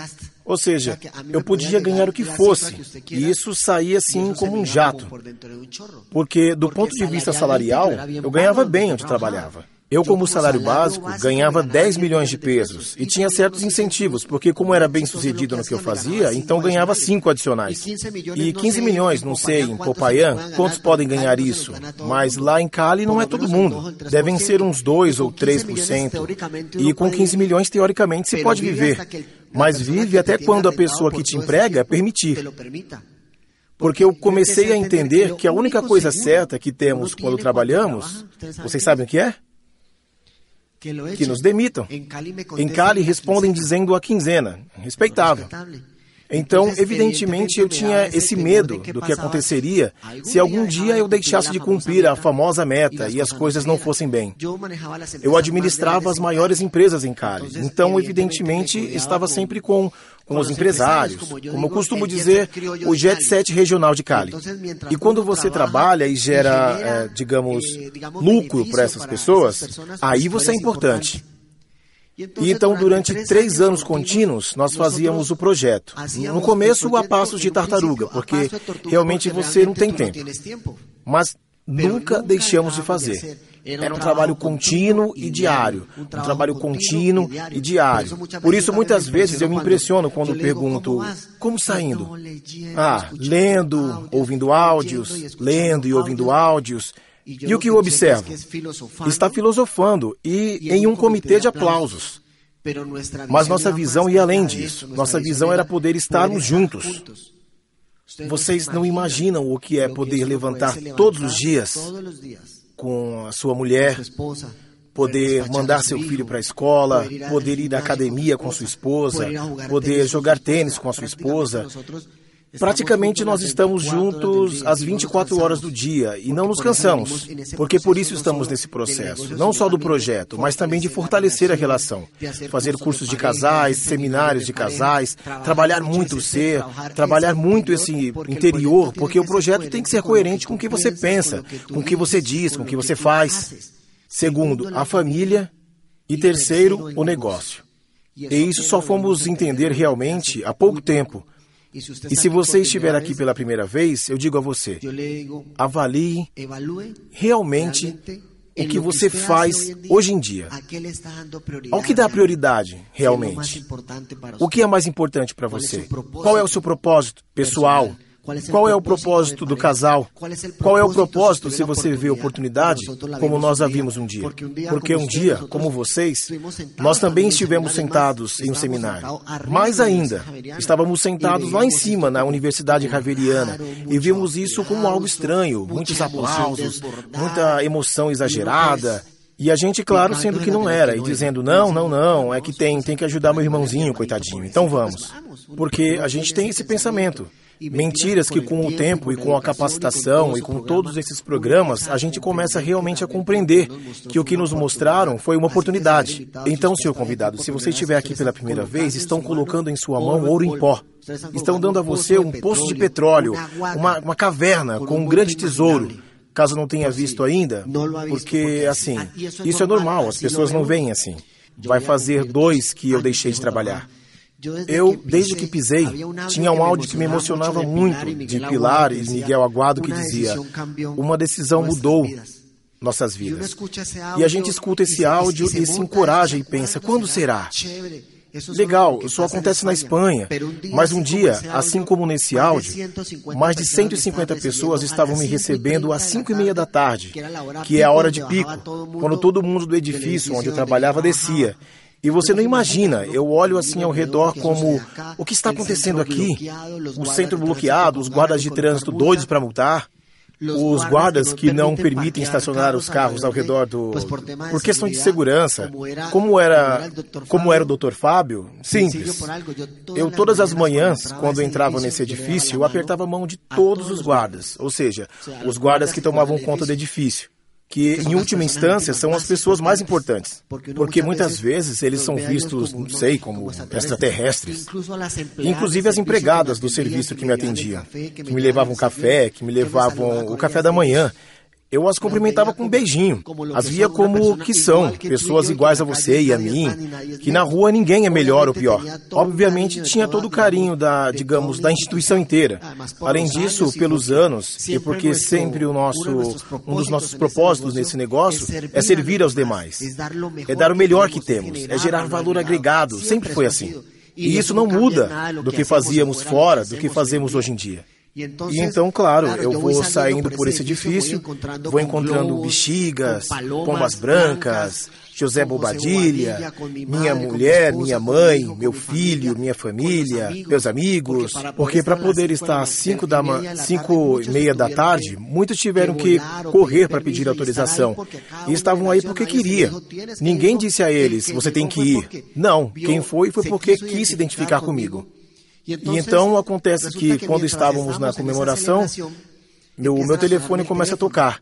[SPEAKER 4] Ou seja, eu podia ganhar o que fosse, e isso saía assim como um jato. Porque, do ponto de vista salarial, eu ganhava bem onde trabalhava. Eu, como salário básico, ganhava 10 milhões de pesos e tinha certos incentivos, porque como era bem sucedido no que eu fazia, então ganhava 5 adicionais. E 15 milhões, não sei, em Popayán, quantos podem ganhar isso? Mas lá em Cali não é todo mundo. Devem ser uns 2 ou 3%. E com 15 milhões, teoricamente, se pode viver. Mas vive até quando a pessoa que te emprega permitir. Porque eu comecei a entender que a única coisa certa que temos quando trabalhamos, vocês sabem o que é? que nos demitam. Em Cali respondem dizendo a quinzena, respeitável. Então, evidentemente, eu tinha esse medo do que aconteceria se algum dia eu deixasse de cumprir a famosa meta e as coisas não fossem bem. Eu administrava as maiores empresas em Cali, então, evidentemente, estava sempre com, com os empresários, como eu costumo dizer, o jet set regional de Cali. E quando você trabalha e gera, é, digamos, lucro para essas pessoas, aí você é importante. E então, durante três anos contínuos, nós fazíamos o projeto. No começo, a passos de tartaruga, porque realmente você não tem tempo. Mas nunca deixamos de fazer. Era um trabalho contínuo e diário. Um trabalho contínuo e diário. Por isso, muitas vezes, eu me impressiono quando pergunto: como saindo? Ah, lendo, ouvindo áudios, lendo e ouvindo áudios. E o que eu observo? Está filosofando e em um comitê de aplausos. Mas nossa visão ia além disso. Nossa visão era poder estarmos juntos. Vocês não imaginam o que é poder levantar todos os dias com a sua mulher, poder mandar seu filho para a escola, poder ir à academia com sua esposa, poder jogar tênis com a sua esposa. Praticamente nós estamos juntos às 24 horas do dia e não nos cansamos, porque por isso estamos nesse processo, não só do projeto, mas também de fortalecer a relação, fazer cursos de casais, seminários de casais, trabalhar muito o ser, trabalhar muito esse interior, porque o projeto tem que ser coerente com o que você pensa, com o que você diz, com o que você faz. Segundo, a família e terceiro, o negócio. E isso só fomos entender realmente há pouco tempo e se você estiver aqui pela primeira vez, eu digo a você: avalie realmente o que você faz hoje em dia. Ao que dá prioridade realmente? O que é mais importante para você? Qual é o seu propósito pessoal? Qual é o propósito do casal? Qual é o propósito se você vê oportunidade, como nós a vimos um dia? Porque um dia, como vocês, nós também estivemos sentados em um seminário. Mais ainda, estávamos sentados lá em cima, na Universidade Javeriana, e vimos isso como algo estranho, muitos aplausos, muita emoção exagerada, e a gente, claro, sendo que não era, e dizendo, não, não, não, é que tem, tem que ajudar meu irmãozinho, coitadinho, então vamos. Porque a gente tem esse pensamento. Mentiras que com o tempo e com a capacitação e com todos esses programas, a gente começa realmente a compreender que o que nos mostraram foi uma oportunidade. Então, senhor convidado, se você estiver aqui pela primeira vez, estão colocando em sua mão ouro em pó. Estão dando a você um poço de petróleo, uma, uma caverna com um grande tesouro. Caso não tenha visto ainda, porque assim, isso é normal, as pessoas não veem assim. Vai fazer dois que eu deixei de trabalhar. Eu, desde que pisei, tinha um áudio que me emocionava muito, de Pilar e Miguel Aguado, que dizia: Uma decisão mudou nossas vidas. E a gente escuta esse áudio e se encoraja e pensa: quando será? Legal, isso acontece na Espanha, mas um dia, assim como nesse áudio, mais de 150 pessoas estavam me recebendo às 5 e meia da tarde, que é a hora de pico, quando todo mundo do edifício onde eu trabalhava descia. E você não imagina, eu olho assim ao redor como o que está acontecendo aqui? O centro bloqueado, os guardas de trânsito doidos para multar, os guardas que não permitem estacionar os carros ao redor do por questão de segurança. Como era como era o Dr. Fábio? Simples. Eu todas as manhãs, quando entrava nesse edifício, eu apertava a mão de todos os guardas, ou seja, os guardas que tomavam conta do edifício que, em última instância, são as pessoas mais importantes. Porque muitas vezes eles são vistos, não sei, como extraterrestres. Inclusive as empregadas do serviço que me atendiam, que me levavam café, que me levavam o café da manhã. Eu as cumprimentava com um beijinho. As via como que são, pessoas iguais a você e a mim, que na rua ninguém é melhor ou pior. Obviamente tinha todo o carinho da, digamos, da instituição inteira. Além disso, pelos anos, e porque sempre o nosso, um dos nossos propósitos nesse negócio é servir aos demais. É dar o melhor que temos, é gerar valor agregado, sempre foi assim. E isso não muda do que fazíamos fora, do que fazemos hoje em dia. E então, claro, eu vou saindo por esse edifício, vou encontrando bexigas, pombas brancas, José Bobadilha, minha mulher, minha mãe, meu filho, minha família, meus amigos, porque para poder estar às 5 da cinco e meia da tarde, muitos tiveram que correr para pedir autorização. E estavam aí porque queria. Ninguém disse a eles, você tem que ir. Não, quem foi foi porque quis se identificar comigo. E então acontece que quando estávamos na comemoração, meu, meu telefone começa a tocar.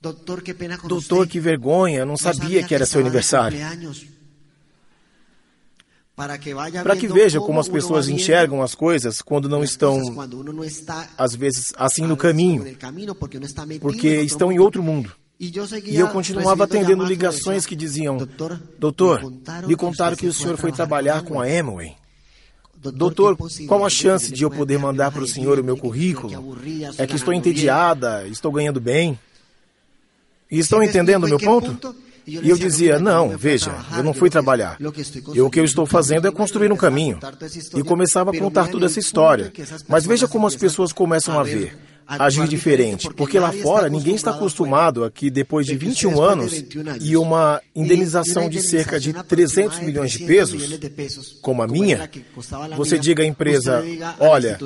[SPEAKER 4] Doutor, que vergonha, não sabia que era seu aniversário. Para que veja como as pessoas enxergam as coisas quando não estão, às vezes, assim no caminho, porque estão em outro mundo. E eu continuava atendendo ligações que diziam: Doutor, me contaram que o senhor foi trabalhar com a Amway. Doutor, qual a chance de eu poder mandar para o senhor o meu currículo? É que estou entediada, estou ganhando bem. E estão entendendo o meu ponto? E eu dizia: Não, veja, eu não fui trabalhar. E o que eu estou fazendo é construir um caminho. E começava a contar toda essa história. Mas veja como as pessoas começam a ver agir diferente, porque lá fora ninguém está acostumado a que depois de 21 anos e uma indenização de cerca de 300 milhões de pesos, como a minha, você diga à empresa: olha,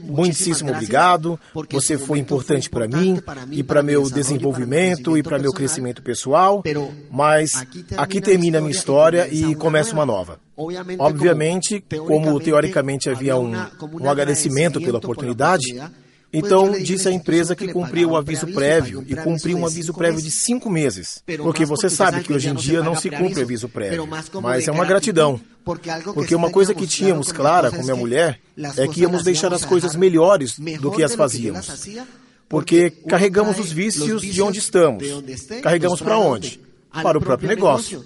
[SPEAKER 4] muitíssimo obrigado, você foi importante para mim e para meu desenvolvimento e para meu crescimento pessoal, mas aqui termina a minha história e começa uma nova. Obviamente, como teoricamente havia um, um agradecimento pela oportunidade, então, disse à empresa que cumpriu o aviso prévio e cumpriu um aviso prévio de cinco meses. Porque você sabe que hoje em dia não se cumpre aviso prévio. Mas é uma gratidão. Porque uma coisa que tínhamos clara com minha mulher é que íamos deixar as coisas melhores do que as fazíamos. Porque carregamos os vícios de onde estamos. Carregamos para onde? Para o próprio negócio.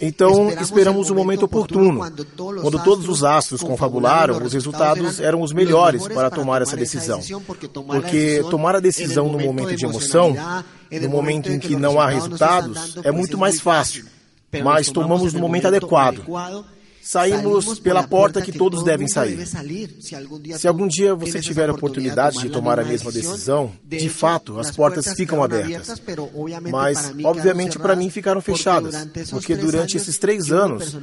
[SPEAKER 4] Então, esperamos o momento oportuno. Quando todos os astros confabularam, os resultados eram os melhores para tomar essa decisão. Porque tomar a decisão no momento de emoção, no momento em que não há resultados, é muito mais fácil. Mas tomamos no momento adequado saímos pela porta que todos devem sair. Se algum dia você tiver a oportunidade de tomar a mesma decisão, de fato, as portas ficam abertas. Mas, obviamente, para mim ficaram fechadas, porque durante esses três anos,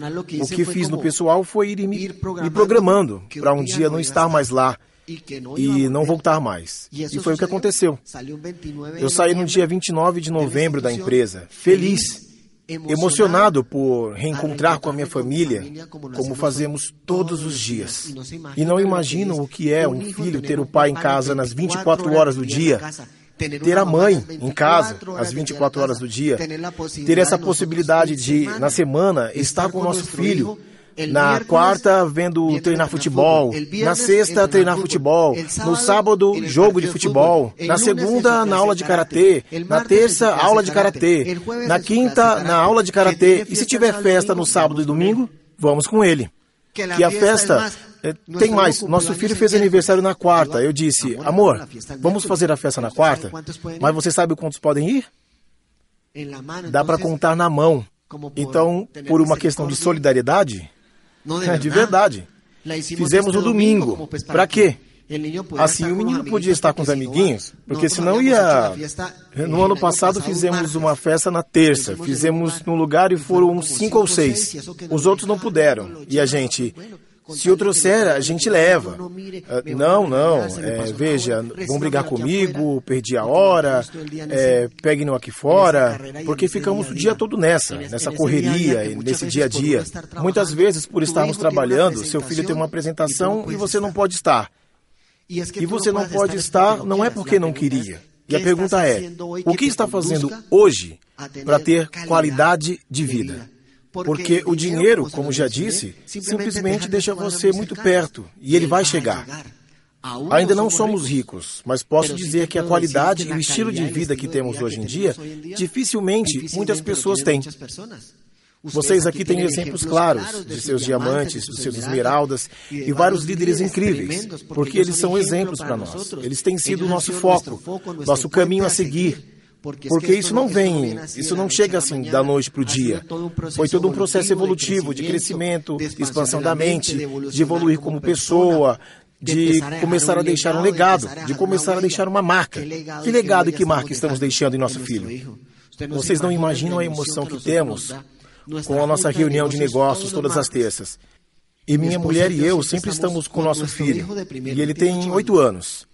[SPEAKER 4] o que fiz no pessoal foi ir me, me programando para um dia não estar mais lá e não voltar mais. E foi o que aconteceu. Eu saí no dia 29 de novembro da empresa, feliz emocionado por reencontrar com a minha família, como fazemos todos os dias. E não imagino o que é um filho ter o pai em casa nas 24 horas do dia, ter a mãe em casa às 24 horas do dia, ter essa possibilidade de, na semana, estar com o nosso filho na quarta, vendo treinar futebol. Na sexta, treinar futebol. No sábado, jogo de futebol. Na segunda, na aula de karatê. Na terça, aula de karatê. Na quinta, na aula de karatê. E se tiver festa no sábado e domingo, vamos com ele. Que a festa eh, tem mais, nosso filho fez aniversário na quarta. Eu disse, amor, vamos fazer a festa na quarta? Mas você sabe quantos podem ir? Dá para contar na mão. Então, por uma questão de solidariedade, é, de verdade. Fizemos no domingo. Para quê? Assim o menino podia estar com os amiguinhos, porque senão ia. No ano passado fizemos uma festa na terça, fizemos num lugar e foram cinco ou seis. Os outros não puderam. E a gente, se eu trouxer, a gente leva. Ah, não, não. É, veja, vão brigar comigo, perdi a hora, é, peguem-no aqui fora, porque ficamos o dia todo nessa, nessa correria, nesse dia a dia. Muitas vezes, por estarmos trabalhando, seu filho tem uma apresentação e você não pode estar. E você não pode estar não é porque não queria. E a pergunta é: o que está fazendo hoje para ter qualidade de vida? Porque o dinheiro, como já disse, simplesmente deixa você muito perto e ele vai chegar. Ainda não somos ricos, mas posso dizer que a qualidade e o estilo de vida que temos hoje em dia, dificilmente muitas pessoas têm. Vocês aqui têm exemplos claros de seus diamantes, dos seus esmeraldas e vários líderes incríveis, porque eles são exemplos para nós. Eles têm sido o nosso foco, nosso caminho a seguir. Porque isso não vem, isso não chega assim da noite para o dia. Foi todo um processo evolutivo de crescimento, de expansão da mente, de evoluir como pessoa, de começar a deixar um legado, de começar a deixar uma marca. Que legado e que marca estamos deixando em nosso filho? Vocês não imaginam a emoção que temos com a nossa reunião de negócios todas as terças. E minha mulher e eu sempre estamos com nosso filho. E ele tem oito anos.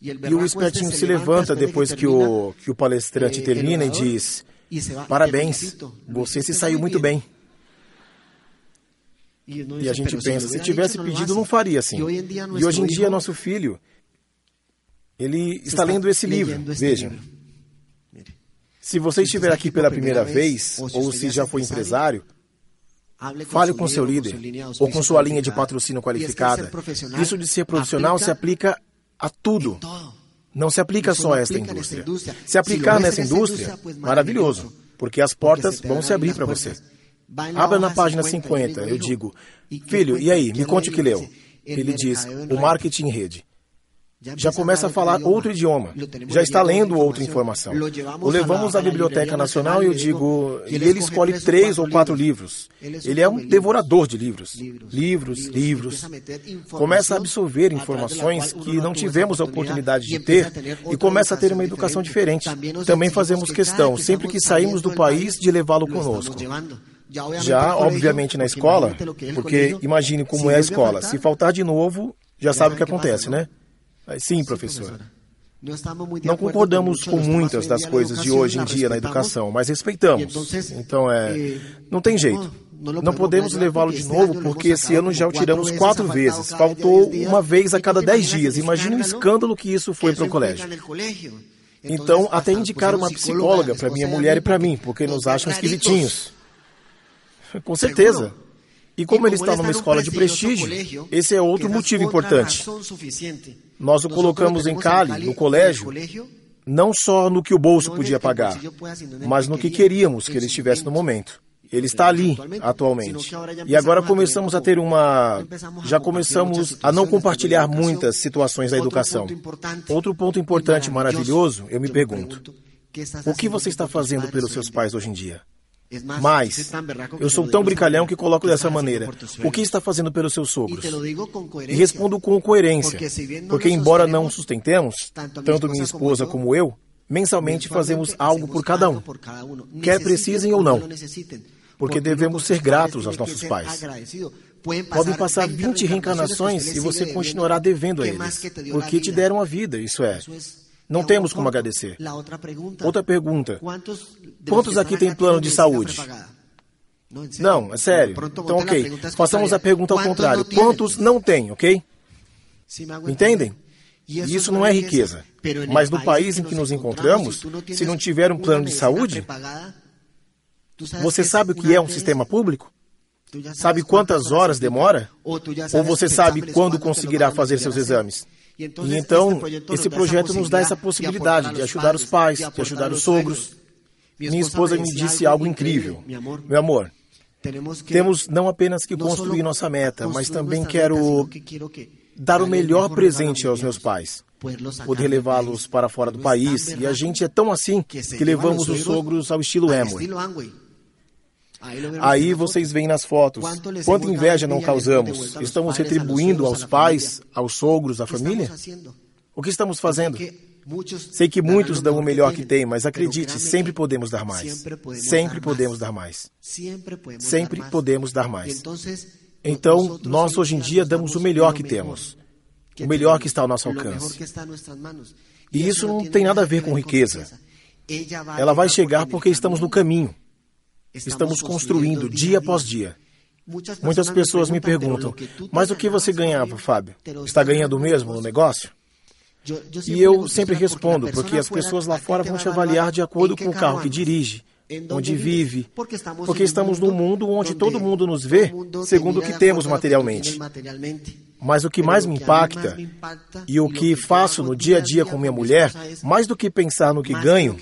[SPEAKER 4] E o espertinho se levanta depois que o, que o palestrante termina e diz: Parabéns, você se saiu muito bem. E a gente pensa, se tivesse pedido, não faria assim. E hoje em dia, nosso filho, ele está lendo esse livro. Vejam. Se você estiver aqui pela primeira vez, ou se já foi empresário, Fale com seu líder ou com sua linha de patrocínio qualificada. Isso de ser profissional se aplica a tudo. Não se aplica só a esta indústria. Se aplicar nessa indústria, maravilhoso, porque as portas vão se abrir para você. Abra na página 50, eu digo, filho, e aí, me conte o que leu. Ele diz, o marketing em rede já começa a falar outro idioma, já está lendo outra informação. O levamos à Biblioteca Nacional e eu digo, e ele escolhe três ou quatro livros. Ele é um devorador de livros. Livros, livros. Começa a absorver informações que não tivemos a oportunidade de ter e começa a ter uma educação diferente. Também fazemos questão, sempre que saímos do país, de levá-lo conosco. Já, obviamente, na escola, porque imagine como é a escola. Se faltar de novo, já sabe o que acontece, né? Sim, professor. Não concordamos com muitas das coisas de hoje em dia na educação, mas respeitamos. Então é. Eh, não tem jeito. Não podemos levá-lo de novo porque esse ano já o tiramos quatro vezes. Faltou uma vez a cada dez dias. Imagine o escândalo que isso foi para o colégio. Então, até indicar uma psicóloga para minha mulher e para mim, porque nos acham esquisitinhos. Com certeza. E como ele está numa escola de prestígio, esse é outro motivo importante. Nós o colocamos em Cali, no colégio, não só no que o bolso podia pagar, mas no que queríamos que ele estivesse no momento. Ele está ali atualmente. E agora começamos a ter uma. Já começamos a não compartilhar muitas situações da educação. Outro ponto importante, maravilhoso, eu me pergunto: o que você está fazendo pelos seus pais hoje em dia? Mas, eu sou tão brincalhão que coloco dessa maneira. O que está fazendo pelos seus sogros? E respondo com coerência, porque embora não sustentemos, tanto minha esposa como eu, mensalmente fazemos algo por cada um, quer precisem ou não, porque devemos ser gratos aos nossos pais. Podem passar 20 reencarnações e você continuará devendo a eles, porque te deram a vida, isso é. Não temos como agradecer. Outra pergunta: quantos aqui têm plano de saúde? Não, é sério. Então, ok. Façamos a pergunta ao contrário: quantos não têm, ok? Entendem? E isso não é riqueza. Mas no país em que nos encontramos, se não tiver um plano de saúde, você sabe o que é um sistema público? Sabe quantas horas demora? Ou você sabe quando conseguirá fazer seus exames? E então, esse projeto nos dá essa possibilidade de ajudar os pais, de ajudar os sogros. Minha esposa me disse algo incrível. Meu amor, temos não apenas que construir nossa meta, mas também quero dar o melhor presente aos meus pais. Poder levá-los para fora do país. E a gente é tão assim que levamos os sogros ao estilo Amway. Aí vocês veem nas fotos quanta inveja não causamos. Estamos retribuindo aos pais, aos sogros, à família? O que estamos fazendo? Sei que muitos dão o melhor que têm, mas acredite, sempre podemos dar mais. Sempre podemos dar mais. Sempre podemos dar mais. Então, nós hoje em dia damos o melhor que temos. O melhor que está ao nosso alcance. E isso não tem nada a ver com riqueza. Ela vai chegar porque estamos no caminho. Estamos construindo dia após dia. Muitas pessoas me perguntam, mas o que você ganhava, Fábio? Está ganhando mesmo no negócio? E eu sempre respondo, porque as pessoas lá fora vão te avaliar de acordo com o carro que dirige, onde vive, porque estamos num mundo onde todo mundo nos vê segundo o que temos materialmente. Mas o que mais me impacta e o que faço no dia a dia com minha mulher, mais do que pensar no que ganho,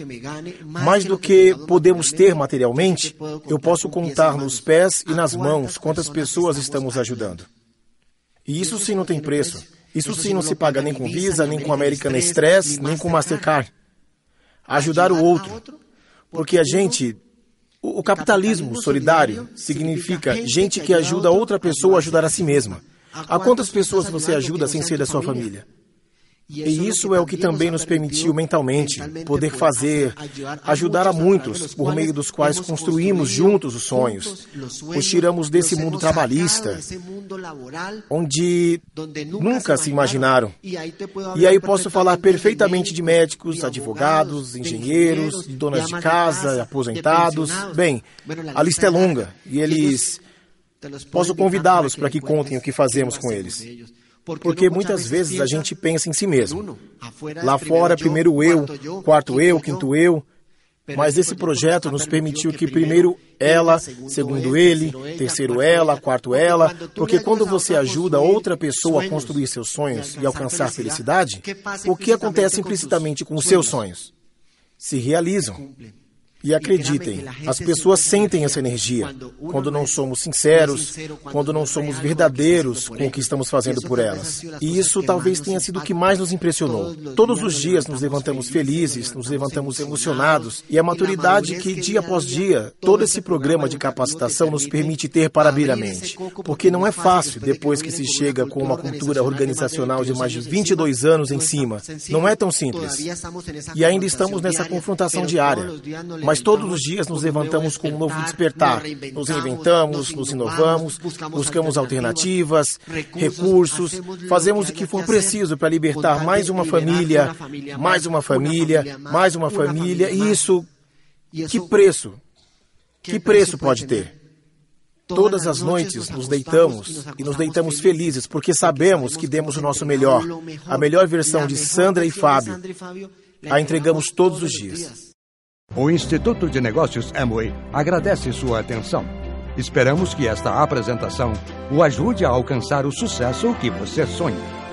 [SPEAKER 4] mais do que podemos ter materialmente, eu posso contar nos pés e nas mãos quantas pessoas estamos ajudando. E isso sim não tem preço. Isso sim não se paga nem com Visa, nem com American Express, nem com Mastercard. Ajudar o outro. Porque a gente o capitalismo solidário significa gente que ajuda outra pessoa a ajudar a si mesma. A quantas pessoas você ajuda sem ser da sua família? E isso é o que também nos permitiu mentalmente poder fazer, ajudar a muitos, por meio dos quais construímos juntos os sonhos, os tiramos desse mundo trabalhista, onde nunca se imaginaram. E aí posso falar perfeitamente de médicos, advogados, engenheiros, donas de casa, aposentados. Bem, a lista é longa e eles Posso convidá-los para que contem o que fazemos com eles. Porque muitas vezes a gente pensa em si mesmo. Lá fora, primeiro eu, quarto eu, quinto eu. Mas esse projeto nos permitiu que primeiro ela, segundo ele, terceiro ela, quarto ela, porque quando você ajuda outra pessoa a construir seus sonhos e alcançar felicidade, o que acontece implicitamente com os seus sonhos? Se realizam. E acreditem, as pessoas sentem essa energia quando não somos sinceros, quando não somos verdadeiros com o que estamos fazendo por elas. E isso talvez tenha sido o que mais nos impressionou. Todos os dias nos levantamos felizes, nos levantamos emocionados, e a maturidade que, dia após dia, todo esse programa de capacitação nos permite ter para abrir a mente. Porque não é fácil depois que se chega com uma cultura organizacional de mais de 22 anos em cima. Não é tão simples. E ainda estamos nessa confrontação diária. Mas mas todos os dias nos levantamos com um novo despertar. Nos reinventamos, nos inovamos, buscamos alternativas, recursos, fazemos o que for preciso para libertar mais uma família, mais uma família, mais uma família. E isso, que preço? Que preço pode ter? Todas as noites nos deitamos e nos deitamos felizes porque sabemos que demos o nosso melhor, a melhor versão de Sandra e Fábio. A entregamos todos os dias.
[SPEAKER 1] O Instituto de Negócios Amway agradece sua atenção. Esperamos que esta apresentação o ajude a alcançar o sucesso que você sonha.